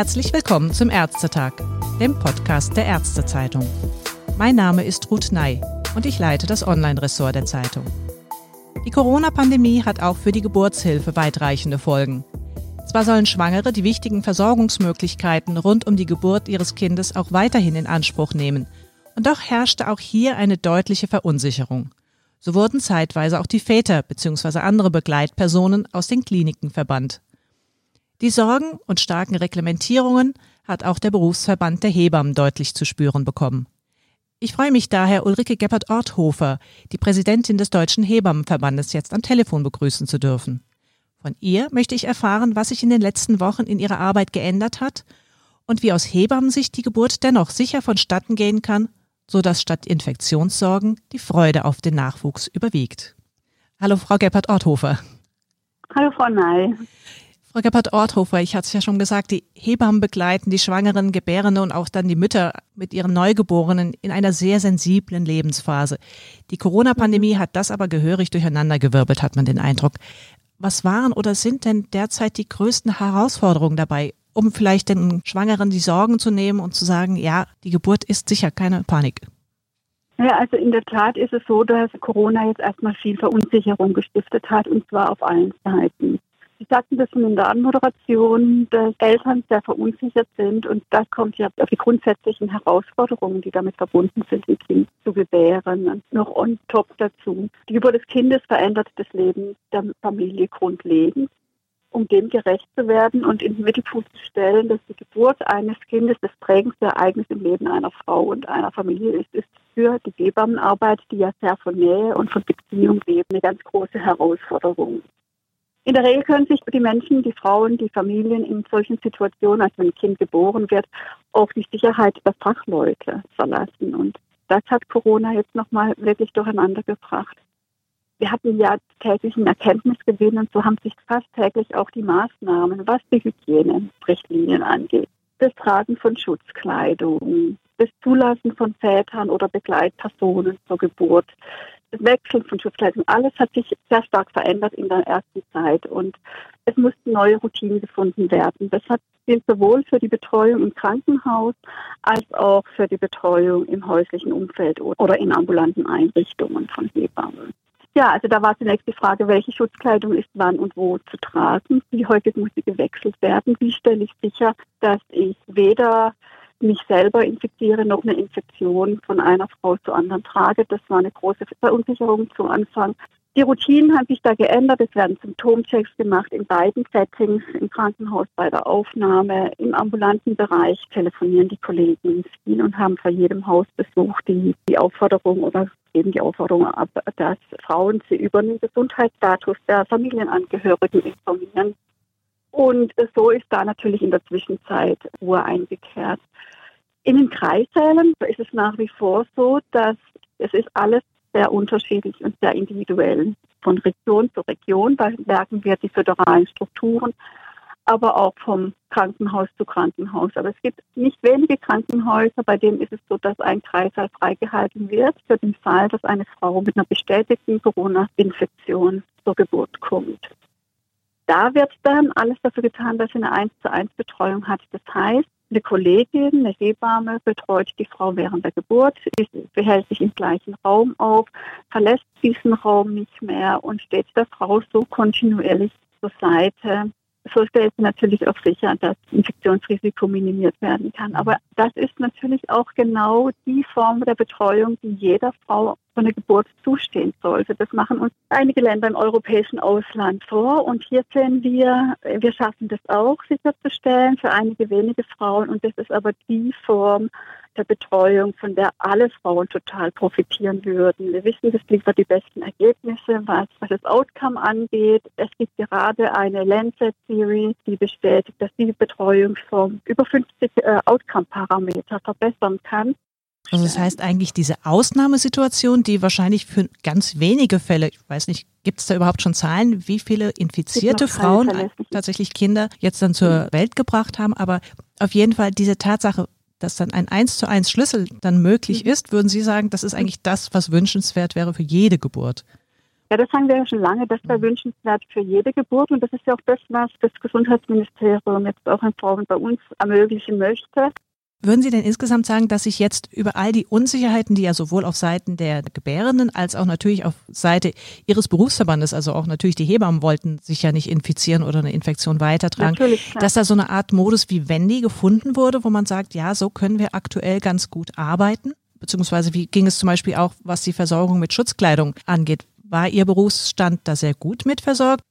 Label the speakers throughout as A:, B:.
A: Herzlich willkommen zum Ärztetag, dem Podcast der Ärztezeitung. Mein Name ist Ruth Ney und ich leite das Online-Ressort der Zeitung. Die Corona-Pandemie hat auch für die Geburtshilfe weitreichende Folgen. Zwar sollen Schwangere die wichtigen Versorgungsmöglichkeiten rund um die Geburt ihres Kindes auch weiterhin in Anspruch nehmen, und doch herrschte auch hier eine deutliche Verunsicherung. So wurden zeitweise auch die Väter bzw. andere Begleitpersonen aus den Kliniken verbannt. Die Sorgen und starken Reglementierungen hat auch der Berufsverband der Hebammen deutlich zu spüren bekommen. Ich freue mich daher, Ulrike Geppert-Orthofer, die Präsidentin des Deutschen Hebammenverbandes, jetzt am Telefon begrüßen zu dürfen. Von ihr möchte ich erfahren, was sich in den letzten Wochen in ihrer Arbeit geändert hat und wie aus Hebammensicht die Geburt dennoch sicher vonstatten gehen kann, so dass statt Infektionssorgen die Freude auf den Nachwuchs überwiegt. Hallo, Frau Geppert-Orthofer.
B: Hallo, Frau Ney.
A: Frau Geppert-Orthofer, ich hatte es ja schon gesagt, die Hebammen begleiten die Schwangeren, Gebärende und auch dann die Mütter mit ihren Neugeborenen in einer sehr sensiblen Lebensphase. Die Corona-Pandemie hat das aber gehörig durcheinandergewirbelt, hat man den Eindruck. Was waren oder sind denn derzeit die größten Herausforderungen dabei, um vielleicht den Schwangeren die Sorgen zu nehmen und zu sagen, ja, die Geburt ist sicher keine Panik?
B: Ja, also in der Tat ist es so, dass Corona jetzt erstmal viel Verunsicherung gestiftet hat und zwar auf allen Seiten. Sie sagten das in der Anmoderation, dass Eltern sehr verunsichert sind und das kommt ja auf die grundsätzlichen Herausforderungen, die damit verbunden sind, ein Kind zu gebären. Und noch on top dazu. Die Geburt des Kindes verändert das Leben der Familie grundlegend. Um dem gerecht zu werden und in den Mittelpunkt zu stellen, dass die Geburt eines Kindes das prägendste Ereignis im Leben einer Frau und einer Familie ist, ist für die Hebammenarbeit, die ja sehr von Nähe und von Beziehung lebt, eine ganz große Herausforderung. In der Regel können sich die Menschen, die Frauen, die Familien in solchen Situationen, als wenn ein Kind geboren wird, auf die Sicherheit der Fachleute verlassen. Und das hat Corona jetzt nochmal wirklich durcheinander gebracht. Wir hatten ja täglichen Erkenntnisgewinn und so haben sich fast täglich auch die Maßnahmen, was die Hygienerichtlinien angeht, das Tragen von Schutzkleidung, das Zulassen von Vätern oder Begleitpersonen zur Geburt, Wechseln von Schutzkleidung, alles hat sich sehr stark verändert in der ersten Zeit und es mussten neue Routinen gefunden werden. Das hat gilt sowohl für die Betreuung im Krankenhaus als auch für die Betreuung im häuslichen Umfeld oder in ambulanten Einrichtungen von Hebammen. Ja, also da war zunächst die Frage, welche Schutzkleidung ist wann und wo zu tragen. Wie häufig muss sie gewechselt werden? Wie stelle ich sicher, dass ich weder mich selber infiziere, noch eine Infektion von einer Frau zur anderen trage. Das war eine große Verunsicherung zu Anfang. Die Routinen haben sich da geändert. Es werden Symptomchecks gemacht in beiden Settings, im Krankenhaus bei der Aufnahme, im ambulanten Bereich telefonieren die Kollegen viel und haben vor jedem Hausbesuch die, die Aufforderung oder geben die Aufforderung ab, dass Frauen sie über den Gesundheitsstatus der Familienangehörigen informieren. Und so ist da natürlich in der Zwischenzeit Ruhe eingekehrt. In den Kreissälen ist es nach wie vor so, dass es ist alles sehr unterschiedlich und sehr individuell. Von Region zu Region merken wir die föderalen Strukturen, aber auch vom Krankenhaus zu Krankenhaus. Aber es gibt nicht wenige Krankenhäuser, bei denen ist es so, dass ein Kreissaal freigehalten wird für den Fall, dass eine Frau mit einer bestätigten Corona-Infektion zur Geburt kommt. Da wird dann alles dafür getan, dass sie eine 1 zu 1 Betreuung hat. Das heißt, eine Kollegin, eine Hebamme betreut die Frau während der Geburt, behält sich im gleichen Raum auf, verlässt diesen Raum nicht mehr und steht der Frau so kontinuierlich zur Seite, so stellt sie natürlich auch sicher, dass Infektionsrisiko minimiert werden kann. Aber das ist natürlich auch genau die Form der Betreuung, die jeder Frau von der Geburt zustehen sollte. Das machen uns einige Länder im europäischen Ausland vor. Und hier sehen wir, wir schaffen das auch sicherzustellen für einige wenige Frauen. Und das ist aber die Form der Betreuung, von der alle Frauen total profitieren würden. Wir wissen, das liefert die besten Ergebnisse, was, was das Outcome angeht. Es gibt gerade eine Lancet-Serie, die bestätigt, dass diese Betreuungsform über 50 äh, Outcome-Parameter verbessern kann.
A: Also das heißt eigentlich diese Ausnahmesituation, die wahrscheinlich für ganz wenige Fälle, ich weiß nicht, gibt es da überhaupt schon Zahlen, wie viele infizierte Frauen tatsächlich Kinder jetzt dann zur Welt gebracht haben, aber auf jeden Fall diese Tatsache, dass dann ein eins zu eins Schlüssel dann möglich mhm. ist, würden Sie sagen, das ist eigentlich das, was wünschenswert wäre für jede Geburt?
B: Ja, das sagen wir ja schon lange, das wäre mhm. wünschenswert für jede Geburt und das ist ja auch das, was das Gesundheitsministerium jetzt auch in Form bei uns ermöglichen möchte.
A: Würden Sie denn insgesamt sagen, dass sich jetzt über all die Unsicherheiten, die ja sowohl auf Seiten der Gebärenden als auch natürlich auf Seite Ihres Berufsverbandes, also auch natürlich die Hebammen wollten sich ja nicht infizieren oder eine Infektion weitertragen, dass da so eine Art Modus wie Wendy gefunden wurde, wo man sagt, ja, so können wir aktuell ganz gut arbeiten? Beziehungsweise wie ging es zum Beispiel auch, was die Versorgung mit Schutzkleidung angeht? War Ihr Berufsstand da sehr gut mit versorgt?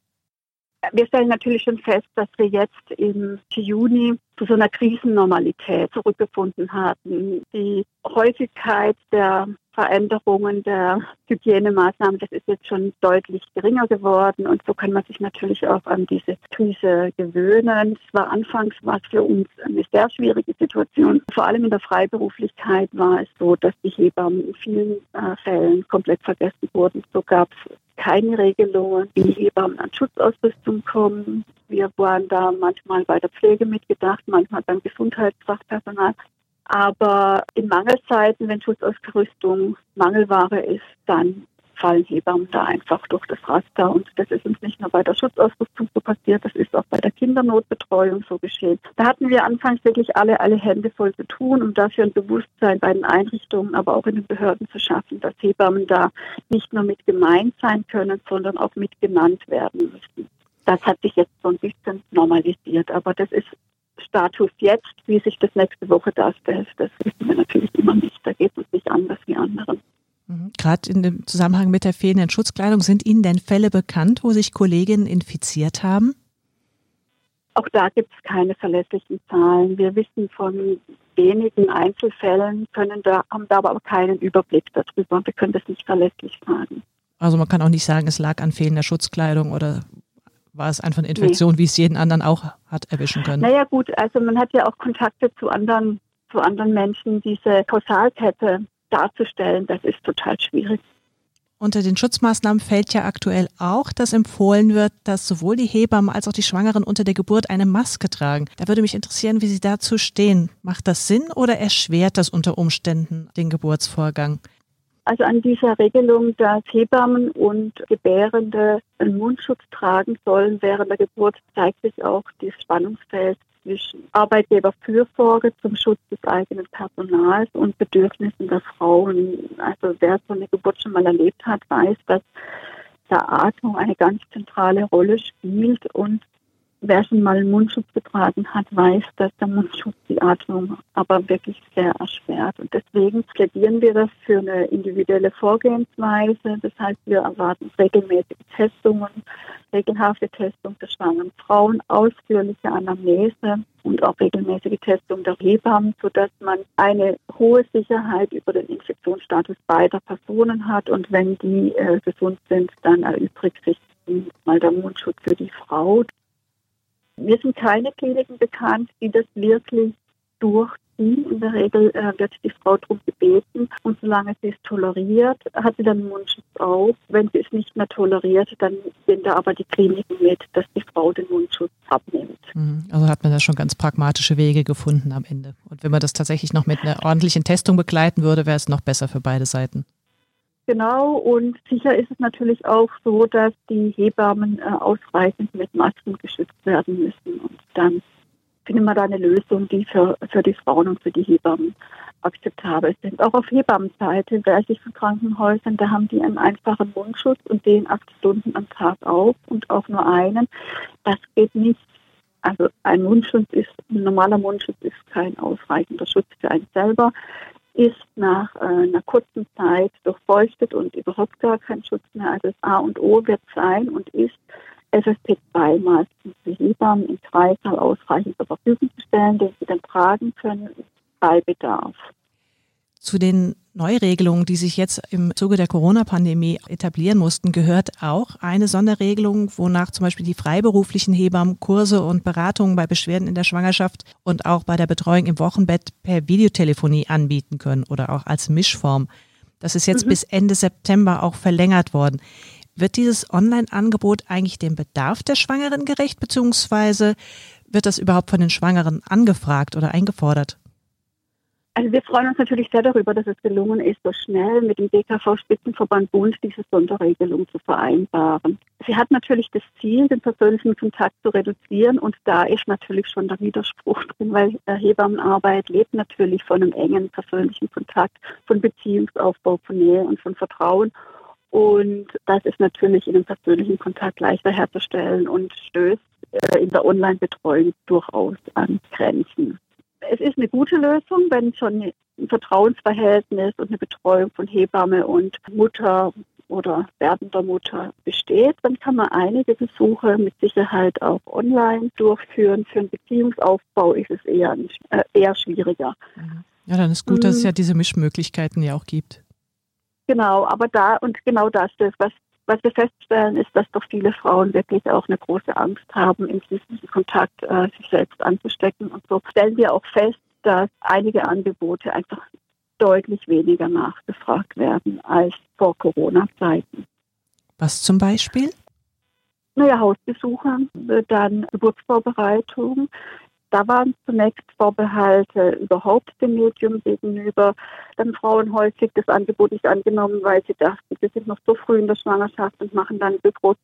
B: Wir stellen natürlich schon fest, dass wir jetzt im Juni zu so einer Krisennormalität zurückgefunden hatten. Die Häufigkeit der Veränderungen der Hygienemaßnahmen, das ist jetzt schon deutlich geringer geworden und so kann man sich natürlich auch an diese Krise gewöhnen. Es war anfangs was für uns eine sehr schwierige Situation. Vor allem in der Freiberuflichkeit war es so, dass die Hebammen in vielen äh, Fällen komplett vergessen wurden. So gab es keine Regelungen, wie Hebammen an Schutzausrüstung kommen. Wir waren da manchmal bei der Pflege mitgedacht, manchmal beim Gesundheitsfachpersonal. Aber in Mangelzeiten, wenn Schutzausrüstung Mangelware ist, dann fallen Hebammen da einfach durch das Raster. Und das ist uns nicht nur bei der Schutzausrüstung so passiert, das ist auch bei der Kindernotbetreuung so geschehen. Da hatten wir anfangs wirklich alle, alle Hände voll zu tun, um dafür ein Bewusstsein bei den Einrichtungen, aber auch in den Behörden zu schaffen, dass Hebammen da nicht nur mit gemeint sein können, sondern auch mit genannt werden müssen. Das hat sich jetzt so ein bisschen normalisiert, aber das ist Status jetzt, wie sich das nächste Woche darstellt, das wissen wir natürlich immer nicht. Da geht es nicht anders wie anderen.
A: Mhm. Gerade in dem Zusammenhang mit der fehlenden Schutzkleidung, sind Ihnen denn Fälle bekannt, wo sich Kolleginnen infiziert haben?
B: Auch da gibt es keine verlässlichen Zahlen. Wir wissen von wenigen Einzelfällen, können da, haben da aber keinen Überblick darüber. Wir können das nicht verlässlich sagen.
A: Also man kann auch nicht sagen, es lag an fehlender Schutzkleidung oder war es einfach eine Infektion, nee. wie es jeden anderen auch hat erwischen können?
B: Naja gut, also man hat ja auch Kontakte zu anderen, zu anderen Menschen. Diese Kausalkette darzustellen, das ist total schwierig.
A: Unter den Schutzmaßnahmen fällt ja aktuell auch, dass empfohlen wird, dass sowohl die Hebammen als auch die Schwangeren unter der Geburt eine Maske tragen. Da würde mich interessieren, wie Sie dazu stehen. Macht das Sinn oder erschwert das unter Umständen den Geburtsvorgang?
B: Also an dieser Regelung, dass Hebammen und Gebärende einen Mundschutz tragen sollen während der Geburt, zeigt sich auch das Spannungsfeld zwischen Arbeitgeberfürsorge zum Schutz des eigenen Personals und Bedürfnissen der Frauen. Also wer so eine Geburt schon mal erlebt hat, weiß, dass der Atmung eine ganz zentrale Rolle spielt und wer schon mal einen Mundschutz getragen hat, weiß, dass der Mundschutz die Atmung aber wirklich sehr erschwert. Und deswegen plädieren wir das für eine individuelle Vorgehensweise. Das heißt, wir erwarten regelmäßige Testungen, regelhafte Testung der schwangeren Frauen, ausführliche Anamnese und auch regelmäßige Testung der Hebammen, sodass man eine hohe Sicherheit über den Infektionsstatus beider Personen hat. Und wenn die äh, gesund sind, dann erübrigt sich mal der Mundschutz für die Frau. Mir sind keine Kliniken bekannt, die das wirklich durchziehen. In der Regel äh, wird die Frau darum gebeten und solange sie es toleriert, hat sie dann Mundschutz auf. Wenn sie es nicht mehr toleriert, dann gehen da aber die Kliniken mit, dass die Frau den Mundschutz abnimmt.
A: Mhm. Also hat man da schon ganz pragmatische Wege gefunden am Ende. Und wenn man das tatsächlich noch mit einer ordentlichen Testung begleiten würde, wäre es noch besser für beide Seiten.
B: Genau, und sicher ist es natürlich auch so, dass die Hebammen äh, ausreichend mit Masken geschützt werden müssen. Und dann finden wir da eine Lösung, die für, für die Frauen und für die Hebammen akzeptabel sind. Auch auf Hebammenseite weiß ich von Krankenhäusern, da haben die einen einfachen Mundschutz und den acht Stunden am Tag auf und auch nur einen. Das geht nicht. Also ein Mundschutz ist, ein normaler Mundschutz ist kein ausreichender Schutz für einen selber ist nach äh, einer kurzen Zeit durchfeuchtet und überhaupt gar kein Schutz mehr. Also das A und O wird sein und ist FFP2-Masken für Hebammen im Kreißsaal ausreichend zur Verfügung zu stellen, den sie dann tragen können bei Bedarf.
A: Zu den Neuregelungen, die sich jetzt im Zuge der Corona-Pandemie etablieren mussten, gehört auch eine Sonderregelung, wonach zum Beispiel die freiberuflichen Hebammen Kurse und Beratungen bei Beschwerden in der Schwangerschaft und auch bei der Betreuung im Wochenbett per Videotelefonie anbieten können oder auch als Mischform. Das ist jetzt mhm. bis Ende September auch verlängert worden. Wird dieses Online-Angebot eigentlich dem Bedarf der Schwangeren gerecht, beziehungsweise wird das überhaupt von den Schwangeren angefragt oder eingefordert?
B: Also wir freuen uns natürlich sehr darüber, dass es gelungen ist, so schnell mit dem DKV-Spitzenverband Bund diese Sonderregelung zu vereinbaren. Sie hat natürlich das Ziel, den persönlichen Kontakt zu reduzieren und da ist natürlich schon der Widerspruch drin, weil Hebammenarbeit lebt natürlich von einem engen persönlichen Kontakt, von Beziehungsaufbau, von Nähe und von Vertrauen. Und das ist natürlich in einem persönlichen Kontakt leichter herzustellen und stößt äh, in der Online-Betreuung durchaus an Grenzen es ist eine gute Lösung, wenn schon ein Vertrauensverhältnis und eine Betreuung von Hebamme und Mutter oder werdender Mutter besteht, dann kann man einige Besuche mit Sicherheit auch online durchführen. Für einen Beziehungsaufbau ist es eher, äh, eher schwieriger.
A: Ja, dann ist gut, dass es mhm. ja diese Mischmöglichkeiten ja auch gibt.
B: Genau, aber da und genau das ist, was was wir feststellen, ist, dass doch viele Frauen wirklich auch eine große Angst haben, in diesem Kontakt äh, sich selbst anzustecken. Und so stellen wir auch fest, dass einige Angebote einfach deutlich weniger nachgefragt werden als vor Corona-Zeiten.
A: Was zum Beispiel?
B: Naja, Hausbesuche, dann Geburtsvorbereitung, da waren zunächst Vorbehalte überhaupt dem Medium gegenüber. Dann Frauen häufig das Angebot nicht angenommen, weil sie dachten, wir sind noch so früh in der Schwangerschaft und machen dann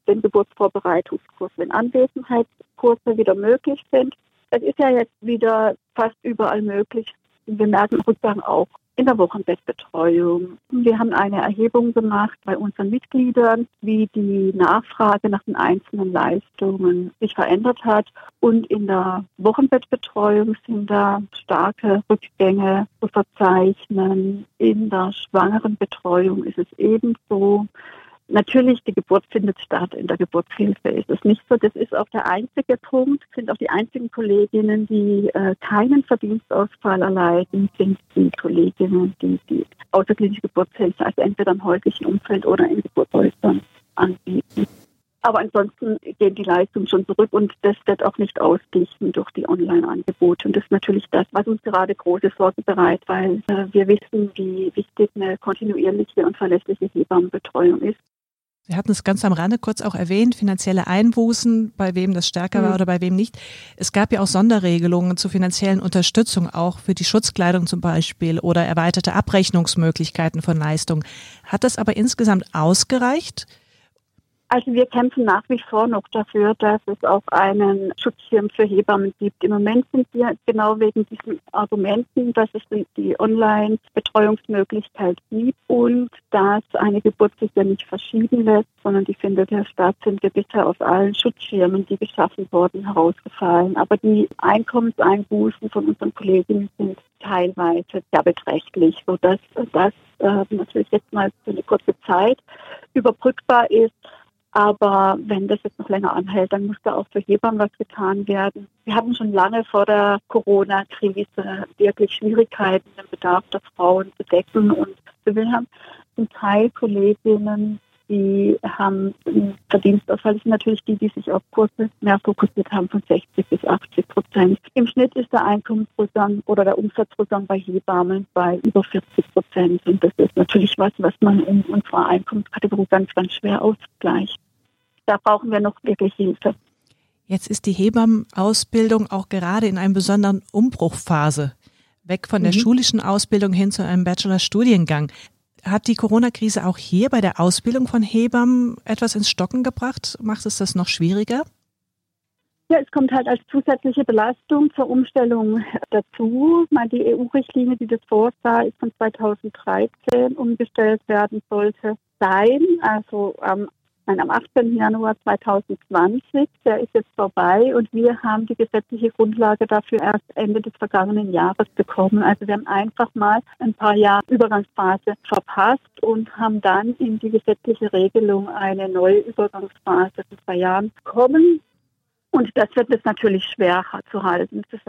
B: den Geburtsvorbereitungskurs, wenn Anwesenheitskurse wieder möglich sind. Es ist ja jetzt wieder fast überall möglich. Wir merken Rückgang auch in der Wochenbettbetreuung. Wir haben eine Erhebung gemacht bei unseren Mitgliedern, wie die Nachfrage nach den einzelnen Leistungen sich verändert hat. Und in der Wochenbettbetreuung sind da starke Rückgänge zu verzeichnen. In der Schwangerenbetreuung ist es ebenso. Natürlich, die Geburt findet statt. In der Geburtshilfe ist es nicht so. Das ist auch der einzige Punkt, sind auch die einzigen Kolleginnen, die äh, keinen Verdienstausfall erleiden, sind die Kolleginnen, die die außerklinische Geburtshilfe, also entweder im häuslichen Umfeld oder in Geburtshäusern anbieten. Aber ansonsten gehen die Leistungen schon zurück und das wird auch nicht ausgeglichen durch die Online-Angebote. Und das ist natürlich das, was uns gerade große Sorge bereitet, weil äh, wir wissen, wie wichtig eine kontinuierliche und verlässliche Hebammenbetreuung ist.
A: Sie hatten es ganz am Rande kurz auch erwähnt, finanzielle Einbußen, bei wem das stärker war mhm. oder bei wem nicht. Es gab ja auch Sonderregelungen zur finanziellen Unterstützung, auch für die Schutzkleidung zum Beispiel oder erweiterte Abrechnungsmöglichkeiten von Leistungen. Hat das aber insgesamt ausgereicht?
B: Also wir kämpfen nach wie vor noch dafür, dass es auch einen Schutzschirm für Hebammen gibt. Im Moment sind wir genau wegen diesen Argumenten, dass es die Online-Betreuungsmöglichkeit gibt und dass eine Geburt sich ja nicht verschieben lässt, sondern die findet ja statt, sind wir bisher aus allen Schutzschirmen, die geschaffen wurden, herausgefallen. Aber die Einkommenseinbußen von unseren Kolleginnen sind teilweise sehr beträchtlich, sodass das äh, natürlich jetzt mal für eine kurze Zeit überbrückbar ist. Aber wenn das jetzt noch länger anhält, dann muss da auch für Hebammen was getan werden. Wir hatten schon lange vor der Corona-Krise wirklich Schwierigkeiten, den Bedarf der Frauen zu decken. Und wir haben zum Teil Kolleginnen, die haben einen Verdienstausfall. Das sind natürlich die, die sich auf Kurse mehr fokussiert haben, von 60 bis 80 Prozent. Im Schnitt ist der Einkommensrückgang oder der Umsatzrückgang bei Hebammen bei über 40 Prozent. Und das ist natürlich was, was man in unserer Einkommenskategorie ganz, ganz schwer ausgleicht da brauchen wir noch wirklich Hilfe.
A: Jetzt ist die Hebammenausbildung auch gerade in einer besonderen Umbruchphase. Weg von der mhm. schulischen Ausbildung hin zu einem Bachelorstudiengang. Hat die Corona-Krise auch hier bei der Ausbildung von Hebammen etwas ins Stocken gebracht? Macht es das noch schwieriger?
B: Ja, es kommt halt als zusätzliche Belastung zur Umstellung dazu. Die EU-Richtlinie, die das vorsah, ist von 2013 umgestellt werden sollte sein. Also am nein, am 18. Januar 2020. Der ist jetzt vorbei und wir haben die gesetzliche Grundlage dafür erst Ende des vergangenen Jahres bekommen. Also wir haben einfach mal ein paar Jahre Übergangsphase verpasst und haben dann in die gesetzliche Regelung eine neue Übergangsphase von zwei Jahren bekommen. Und das wird es natürlich schwer zu halten. Das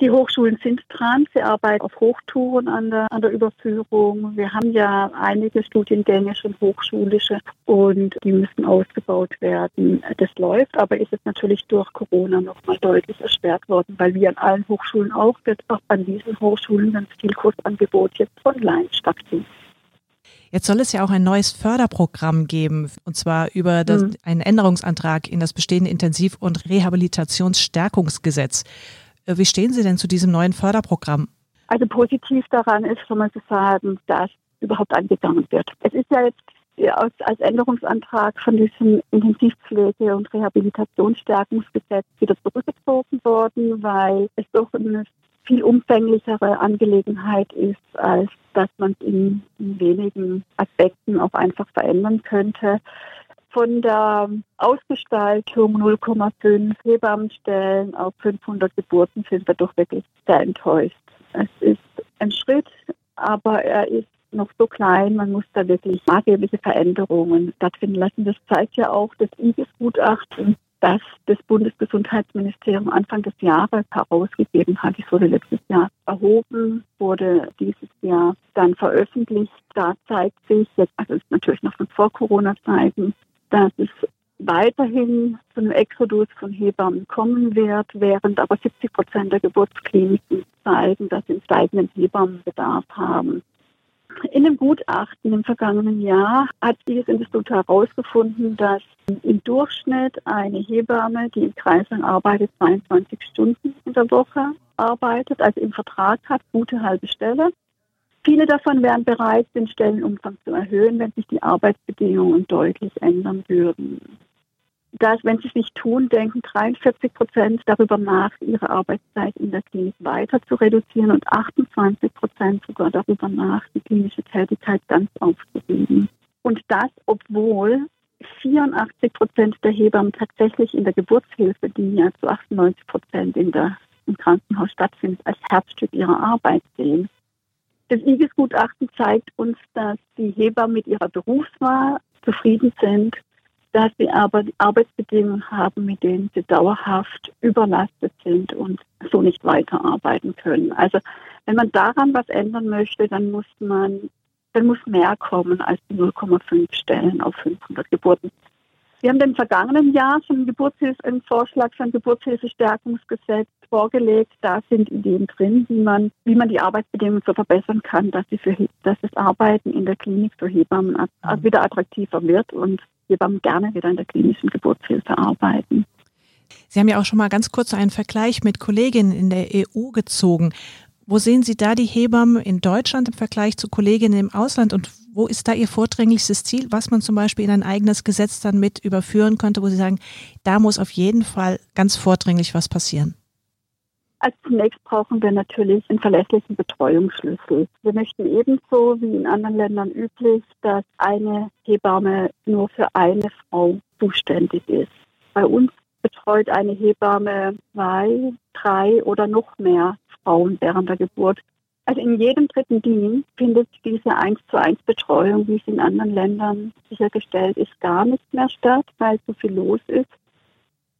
B: die Hochschulen sind dran. Sie arbeiten auf Hochtouren an der, an der Überführung. Wir haben ja einige Studiengänge schon hochschulische und die müssen ausgebaut werden. Das läuft, aber ist es natürlich durch Corona nochmal deutlich erschwert worden, weil wir an allen Hochschulen auch, wird auch an diesen Hochschulen ein Zielkursangebot jetzt online stattfinden.
A: Jetzt soll es ja auch ein neues Förderprogramm geben, und zwar über das, mhm. einen Änderungsantrag in das bestehende Intensiv- und Rehabilitationsstärkungsgesetz. Äh, wie stehen Sie denn zu diesem neuen Förderprogramm?
B: Also positiv daran ist schon mal zu sagen, dass überhaupt angegangen wird. Es ist ja jetzt als, als Änderungsantrag von diesem Intensivpflege- und Rehabilitationsstärkungsgesetz wieder zurückgezogen worden, weil es doch eine viel umfänglichere Angelegenheit ist, als dass man es in wenigen Aspekten auch einfach verändern könnte. Von der Ausgestaltung 0,5 Hebammenstellen auf 500 Geburten sind wir doch wirklich sehr enttäuscht. Es ist ein Schritt, aber er ist noch so klein, man muss da wirklich maßgebliche Veränderungen stattfinden lassen. Das zeigt ja auch das IGES-Gutachten, das das Bundesgesundheitsministerium Anfang des Jahres herausgegeben hat. Es wurde letztes Jahr erhoben, wurde dieses Jahr dann veröffentlicht. Da zeigt sich, jetzt, also ist natürlich noch von vor Corona-Zeiten, dass es weiterhin zu einem Exodus von Hebammen kommen wird, während aber 70 Prozent der Geburtskliniken zeigen, dass sie einen steigenden Hebammenbedarf haben. In dem Gutachten im vergangenen Jahr hat dieses Institut herausgefunden, dass im Durchschnitt eine Hebamme, die im Kreislang arbeitet, 22 Stunden in der Woche arbeitet, also im Vertrag hat, gute halbe Stelle. Viele davon wären bereit, den Stellenumfang zu erhöhen, wenn sich die Arbeitsbedingungen deutlich ändern würden dass, wenn sie es nicht tun, denken 43 Prozent darüber nach, ihre Arbeitszeit in der Klinik weiter zu reduzieren und 28 Prozent sogar darüber nach, die klinische Tätigkeit ganz aufzugeben. Und das, obwohl 84 Prozent der Hebammen tatsächlich in der Geburtshilfe, die ja zu 98 Prozent in der, im Krankenhaus stattfindet, als Herzstück ihrer Arbeit sehen. Das IGES-Gutachten zeigt uns, dass die Hebammen mit ihrer Berufswahl zufrieden sind dass sie aber die Arbeitsbedingungen haben, mit denen sie dauerhaft überlastet sind und so nicht weiterarbeiten können. Also wenn man daran was ändern möchte, dann muss man, dann muss mehr kommen als die 0,5 Stellen auf 500 Geburten. Wir haben im vergangenen Jahr schon einen Vorschlag für ein Geburtshilfestärkungsgesetz vorgelegt. Da sind Ideen drin, wie man, wie man die Arbeitsbedingungen so verbessern kann, dass, sie für, dass das Arbeiten in der Klinik für Hebammen mhm. wieder attraktiver wird und Hebammen gerne wieder in der klinischen Geburtshilfe arbeiten.
A: Sie haben ja auch schon mal ganz kurz einen Vergleich mit Kolleginnen in der EU gezogen. Wo sehen Sie da die Hebammen in Deutschland im Vergleich zu Kolleginnen im Ausland und wo ist da Ihr vordringlichstes Ziel, was man zum Beispiel in ein eigenes Gesetz dann mit überführen könnte, wo Sie sagen, da muss auf jeden Fall ganz vordringlich was passieren?
B: Als zunächst brauchen wir natürlich einen verlässlichen Betreuungsschlüssel. Wir möchten ebenso wie in anderen Ländern üblich, dass eine Hebamme nur für eine Frau zuständig ist. Bei uns betreut eine Hebamme zwei, drei oder noch mehr Frauen während der Geburt. Also in jedem dritten Dienst findet diese 1 zu 1 Betreuung, wie es in anderen Ländern sichergestellt ist, gar nicht mehr statt, weil so viel los ist.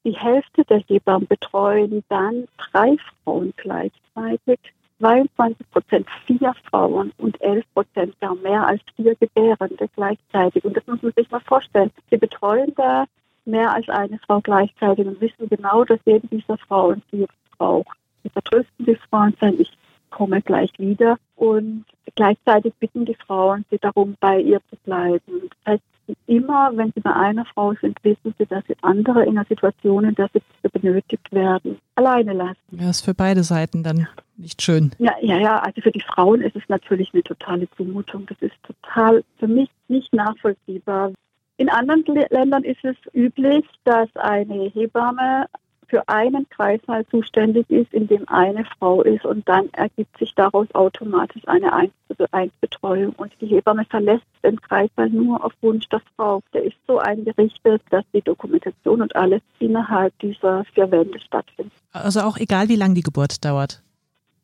B: Die Hälfte der Hebammen betreuen dann drei Frauen gleichzeitig, 22 Prozent vier Frauen und 11 Prozent gar mehr als vier Gebärende gleichzeitig. Und das muss man sich mal vorstellen. Sie betreuen da mehr als eine Frau gleichzeitig und wissen genau, dass jede dieser Frauen sie braucht. Sie vertrösten die Frauen sagen, ich komme gleich wieder. Und gleichzeitig bitten die Frauen sie darum, bei ihr zu bleiben. Das heißt, immer, wenn sie bei einer Frau sind, wissen sie, dass sie andere in einer Situation, in der sie benötigt werden, alleine lassen.
A: Ja, ist für beide Seiten dann nicht schön.
B: Ja, ja, ja. Also für die Frauen ist es natürlich eine totale Zumutung. Das ist total für mich nicht nachvollziehbar. In anderen Ländern ist es üblich, dass eine Hebamme für einen Kreißsaal zuständig ist, in dem eine Frau ist und dann ergibt sich daraus automatisch eine 1 zu 1 Betreuung und die Hebamme verlässt den Kreißsaal nur auf Wunsch der Frau. Der ist so eingerichtet, dass die Dokumentation und alles innerhalb dieser vier Wände stattfindet.
A: Also auch egal, wie lange die Geburt dauert?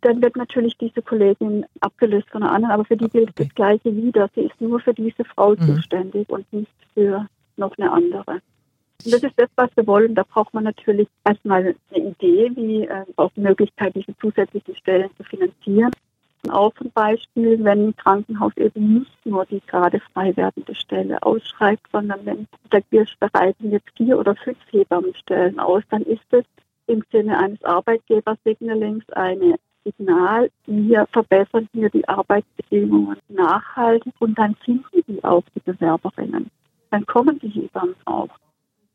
B: Dann wird natürlich diese Kollegin abgelöst von einer anderen, aber für die gilt okay. das Gleiche wieder. Sie ist nur für diese Frau mhm. zuständig und nicht für noch eine andere. Das ist das, was wir wollen. Da braucht man natürlich erstmal eine Idee, wie äh, auch Möglichkeit, diese zusätzlichen Stellen zu finanzieren. Auch zum Beispiel, wenn ein Krankenhaus eben nicht nur die gerade frei werdende Stelle ausschreibt, sondern wenn wir bereiten jetzt vier oder fünf Hebammenstellen aus, dann ist es im Sinne eines Arbeitgebersignalings eine Signal, wir verbessern hier die Arbeitsbedingungen nachhaltig und dann finden die auch die Bewerberinnen. Dann kommen die Hebammen auch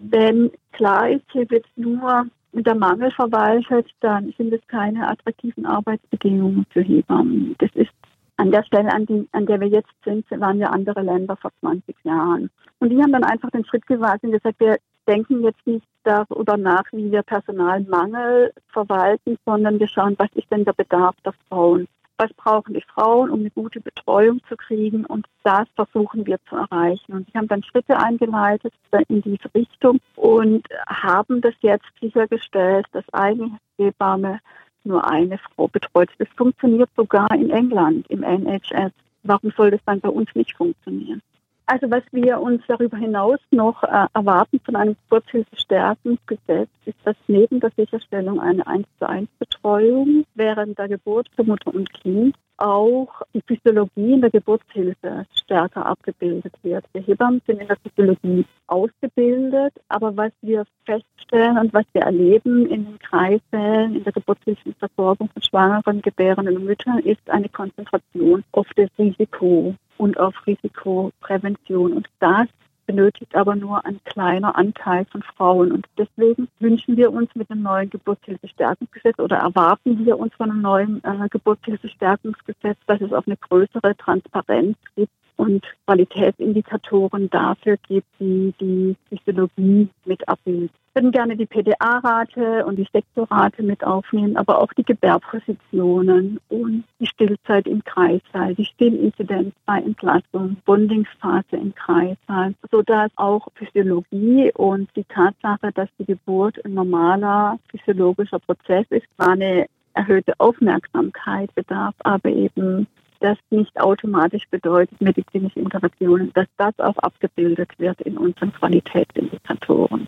B: wenn klar ist, hier wird nur und der Mangel verwaltet, dann sind es keine attraktiven Arbeitsbedingungen für Hebammen. Das ist an der Stelle, an, die, an der wir jetzt sind, waren ja andere Länder vor 20 Jahren. Und die haben dann einfach den Schritt gewagt und gesagt, wir denken jetzt nicht darüber nach, wie wir Personalmangel verwalten, sondern wir schauen, was ist denn der Bedarf der Frauen was brauchen die Frauen, um eine gute Betreuung zu kriegen. Und das versuchen wir zu erreichen. Und wir haben dann Schritte eingeleitet in diese Richtung und haben das jetzt sichergestellt, dass eine Hebamme nur eine Frau betreut. Das funktioniert sogar in England im NHS. Warum soll das dann bei uns nicht funktionieren? Also was wir uns darüber hinaus noch äh, erwarten von einem Geburtshilfestärkungsgesetz, ist, dass neben der Sicherstellung eine 1 zu 1 Betreuung während der Geburt für Mutter und Kind auch die Physiologie in der Geburtshilfe stärker abgebildet wird. Wir Hebammen sind in der Physiologie ausgebildet, aber was wir feststellen und was wir erleben in den Kreissälen, in der Geburtshilfenversorgung von schwangeren, gebärenden Müttern, ist eine Konzentration auf das Risiko und auf Risikoprävention. Und das benötigt aber nur ein kleiner Anteil von Frauen. Und deswegen wünschen wir uns mit dem neuen Geburtshilfestärkungsgesetz oder erwarten wir uns von einem neuen äh, Geburtshilfestärkungsgesetz, dass es auch eine größere Transparenz gibt und Qualitätsindikatoren dafür gibt, die die Physiologie mit abbilden. Wir würden gerne die PDA-Rate und die Sektorrate mit aufnehmen, aber auch die Gebärpositionen und die Stillzeit im Kreissaal, die Stillinzidenz bei Entlassung, Bondingsphase im Kreissaal, sodass auch Physiologie und die Tatsache, dass die Geburt ein normaler physiologischer Prozess ist, zwar eine erhöhte Aufmerksamkeit bedarf, aber eben das nicht automatisch bedeutet, medizinische Interventionen, dass das auch abgebildet wird in unseren Qualitätsindikatoren.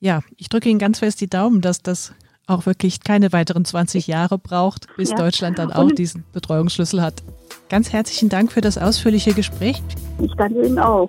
A: Ja, ich drücke Ihnen ganz fest die Daumen, dass das auch wirklich keine weiteren 20 Jahre braucht, bis ja. Deutschland dann auch diesen Betreuungsschlüssel hat. Ganz herzlichen Dank für das ausführliche Gespräch.
B: Ich danke Ihnen auch.